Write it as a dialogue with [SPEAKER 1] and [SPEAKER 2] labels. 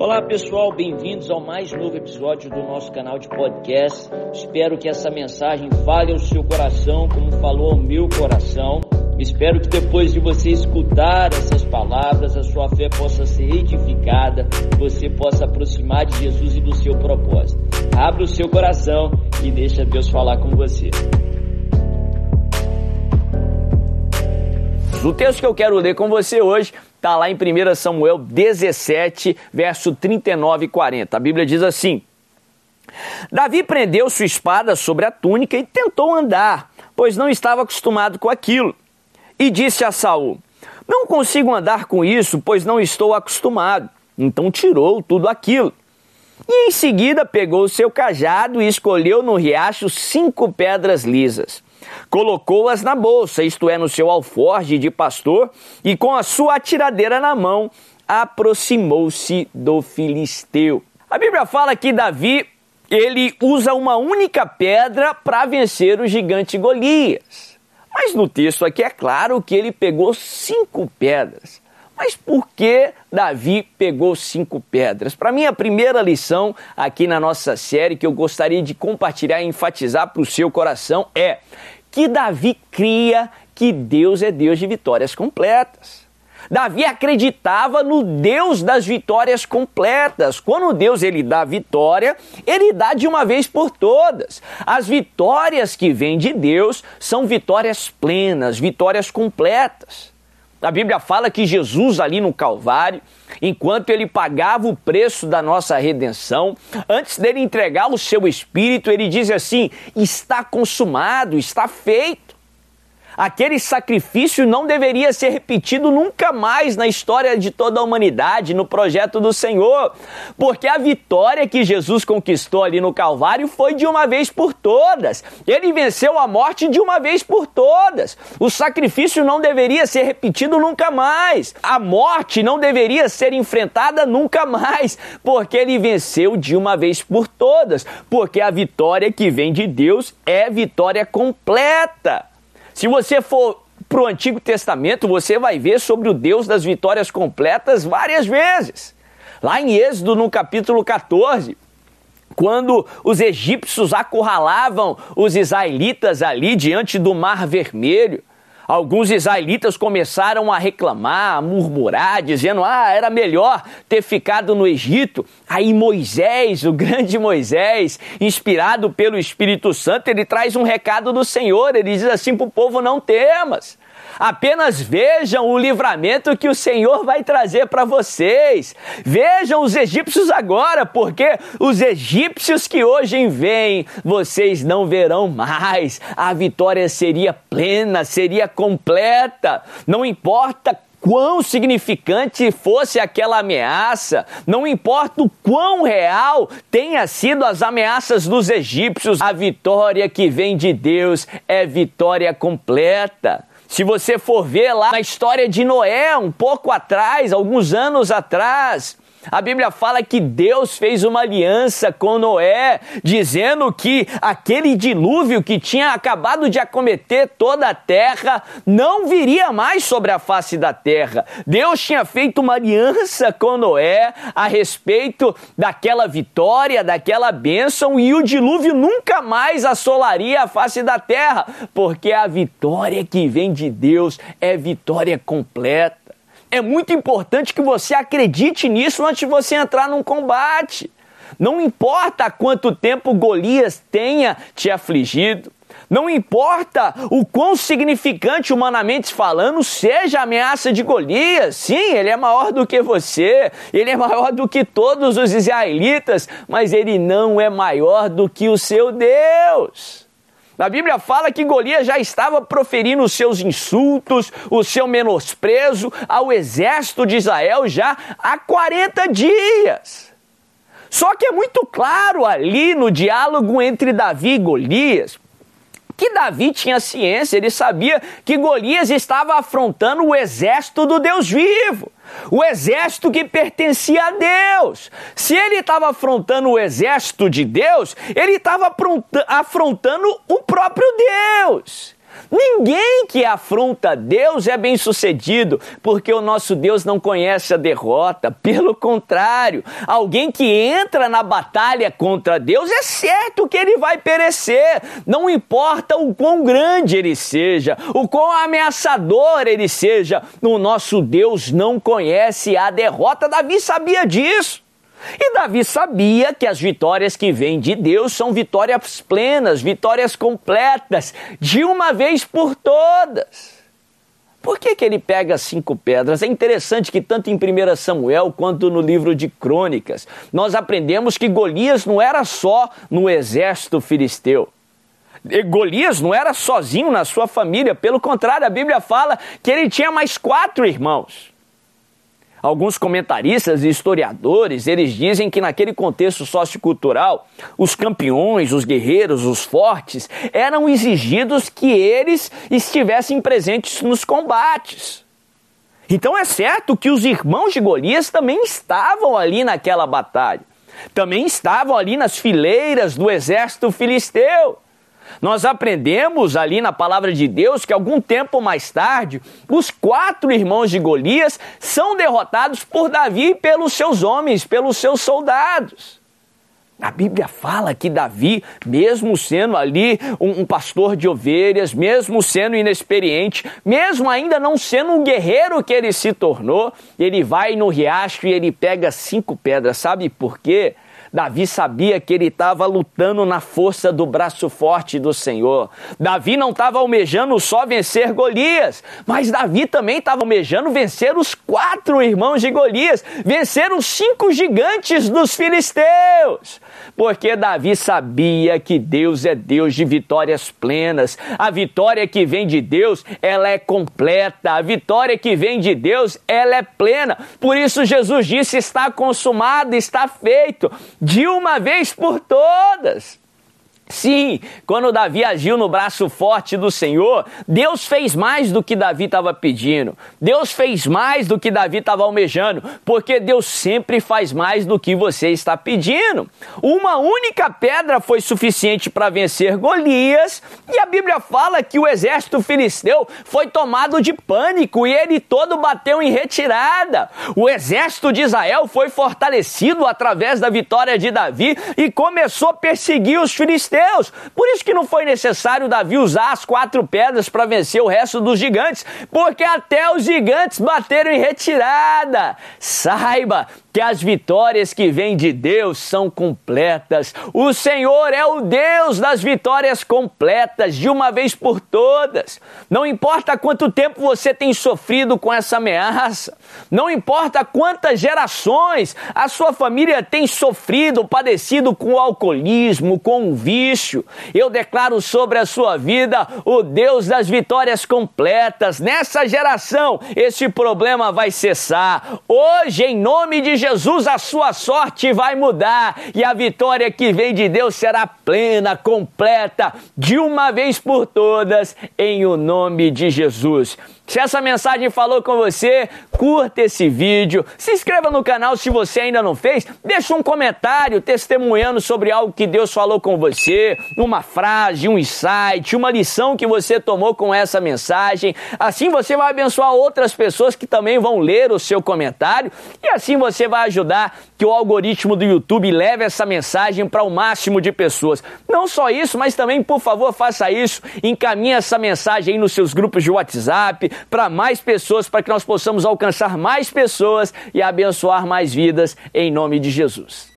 [SPEAKER 1] Olá pessoal, bem-vindos ao mais novo episódio do nosso canal de podcast. Espero que essa mensagem fale ao seu coração, como falou ao meu coração. Espero que depois de você escutar essas palavras, a sua fé possa ser edificada, você possa aproximar de Jesus e do seu propósito. Abra o seu coração e deixa Deus falar com você. O texto que eu quero ler com você hoje está lá em 1 Samuel 17, verso 39 e 40. A Bíblia diz assim: Davi prendeu sua espada sobre a túnica e tentou andar, pois não estava acostumado com aquilo. E disse a Saul: Não consigo andar com isso, pois não estou acostumado. Então tirou tudo aquilo. E em seguida pegou o seu cajado e escolheu no riacho cinco pedras lisas Colocou-as na bolsa, isto é, no seu alforge de pastor, e com a sua atiradeira na mão, aproximou-se do filisteu. A Bíblia fala que Davi ele usa uma única pedra para vencer o gigante Golias. Mas no texto aqui é claro que ele pegou cinco pedras. Mas por que Davi pegou cinco pedras? Para mim, a primeira lição aqui na nossa série que eu gostaria de compartilhar e enfatizar para o seu coração é que Davi cria que Deus é Deus de vitórias completas. Davi acreditava no Deus das vitórias completas. Quando Deus ele dá vitória, ele dá de uma vez por todas. As vitórias que vêm de Deus são vitórias plenas, vitórias completas. A Bíblia fala que Jesus ali no Calvário, enquanto ele pagava o preço da nossa redenção, antes dele entregar o seu espírito, ele diz assim: está consumado, está feito. Aquele sacrifício não deveria ser repetido nunca mais na história de toda a humanidade, no projeto do Senhor, porque a vitória que Jesus conquistou ali no Calvário foi de uma vez por todas. Ele venceu a morte de uma vez por todas. O sacrifício não deveria ser repetido nunca mais. A morte não deveria ser enfrentada nunca mais, porque ele venceu de uma vez por todas. Porque a vitória que vem de Deus é vitória completa. Se você for para o Antigo Testamento, você vai ver sobre o Deus das vitórias completas várias vezes. Lá em Êxodo, no capítulo 14, quando os egípcios acurralavam os israelitas ali diante do Mar Vermelho, Alguns israelitas começaram a reclamar, a murmurar, dizendo: ah, era melhor ter ficado no Egito. Aí Moisés, o grande Moisés, inspirado pelo Espírito Santo, ele traz um recado do Senhor. Ele diz assim para o povo: não temas. Apenas vejam o livramento que o Senhor vai trazer para vocês. Vejam os egípcios agora, porque os egípcios que hoje vêm, vocês não verão mais. A vitória seria plena, seria completa. Não importa quão significante fosse aquela ameaça, não importa o quão real tenha sido as ameaças dos egípcios, a vitória que vem de Deus é vitória completa. Se você for ver lá na história de Noé, um pouco atrás, alguns anos atrás, a Bíblia fala que Deus fez uma aliança com Noé, dizendo que aquele dilúvio que tinha acabado de acometer toda a terra não viria mais sobre a face da terra. Deus tinha feito uma aliança com Noé a respeito daquela vitória, daquela bênção, e o dilúvio nunca mais assolaria a face da terra, porque a vitória que vem de Deus é vitória completa. É muito importante que você acredite nisso antes de você entrar num combate. Não importa quanto tempo Golias tenha te afligido, não importa o quão significante humanamente falando seja a ameaça de Golias, sim, ele é maior do que você, ele é maior do que todos os israelitas, mas ele não é maior do que o seu Deus. A Bíblia fala que Golias já estava proferindo os seus insultos, o seu menosprezo ao exército de Israel já há 40 dias. Só que é muito claro ali no diálogo entre Davi e Golias que Davi tinha ciência, ele sabia que Golias estava afrontando o exército do Deus vivo o exército que pertencia a Deus. Se ele estava afrontando o exército de Deus, ele estava afrontando o próprio Deus. Ninguém que afronta Deus é bem sucedido, porque o nosso Deus não conhece a derrota. Pelo contrário, alguém que entra na batalha contra Deus é certo que ele vai perecer. Não importa o quão grande ele seja, o quão ameaçador ele seja, o nosso Deus não conhece a derrota. Davi sabia disso. E Davi sabia que as vitórias que vêm de Deus são vitórias plenas, vitórias completas, de uma vez por todas. Por que, que ele pega cinco pedras? É interessante que, tanto em 1 Samuel quanto no livro de Crônicas, nós aprendemos que Golias não era só no exército filisteu. Golias não era sozinho na sua família, pelo contrário, a Bíblia fala que ele tinha mais quatro irmãos. Alguns comentaristas e historiadores, eles dizem que naquele contexto sociocultural, os campeões, os guerreiros, os fortes, eram exigidos que eles estivessem presentes nos combates. Então é certo que os irmãos de Golias também estavam ali naquela batalha. Também estavam ali nas fileiras do exército filisteu. Nós aprendemos ali na palavra de Deus que algum tempo mais tarde, os quatro irmãos de Golias são derrotados por Davi e pelos seus homens, pelos seus soldados. A Bíblia fala que Davi, mesmo sendo ali um, um, pastor de ovelhas, mesmo sendo inexperiente, mesmo ainda não sendo um guerreiro que ele se tornou, ele vai no riacho e ele pega cinco pedras. Sabe por quê? Davi sabia que ele estava lutando na força do braço forte do Senhor. Davi não estava almejando só vencer Golias, mas Davi também estava almejando vencer os quatro irmãos de Golias, vencer os cinco gigantes dos filisteus. Porque Davi sabia que Deus é Deus de vitórias plenas. A vitória que vem de Deus, ela é completa. A vitória que vem de Deus, ela é plena. Por isso Jesus disse: está consumado, está feito de uma vez por todas. Sim, quando Davi agiu no braço forte do Senhor, Deus fez mais do que Davi estava pedindo. Deus fez mais do que Davi estava almejando, porque Deus sempre faz mais do que você está pedindo. Uma única pedra foi suficiente para vencer Golias, e a Bíblia fala que o exército filisteu foi tomado de pânico e ele todo bateu em retirada. O exército de Israel foi fortalecido através da vitória de Davi e começou a perseguir os filisteus Por isso que não foi necessário Davi usar as quatro pedras para vencer o resto dos gigantes, porque até os gigantes bateram em retirada. Saiba que as vitórias que vêm de Deus são completas. O Senhor é o Deus das vitórias completas, de uma vez por todas. Não importa quanto tempo você tem sofrido com essa ameaça, não importa quantas gerações a sua família tem sofrido, padecido com o alcoolismo, com o vício, eu declaro sobre a sua vida o Deus das vitórias completas. Nessa geração, esse problema vai cessar. Hoje, em nome de Jesus, a sua sorte vai mudar e a vitória que vem de Deus será plena, completa, de uma vez por todas, em o nome de Jesus. Se essa mensagem falou com você, curta esse vídeo, se inscreva no canal se você ainda não fez, deixa um comentário testemunhando sobre algo que Deus falou com você, uma frase, um insight, uma lição que você tomou com essa mensagem. Assim você vai abençoar outras pessoas que também vão ler o seu comentário. E assim você vai ajudar que o algoritmo do YouTube leve essa mensagem para o máximo de pessoas. Não só isso, mas também, por favor, faça isso, encaminhe essa mensagem aí nos seus grupos de WhatsApp, para mais pessoas, para que nós possamos alcançar mais pessoas e abençoar mais vidas em nome de Jesus.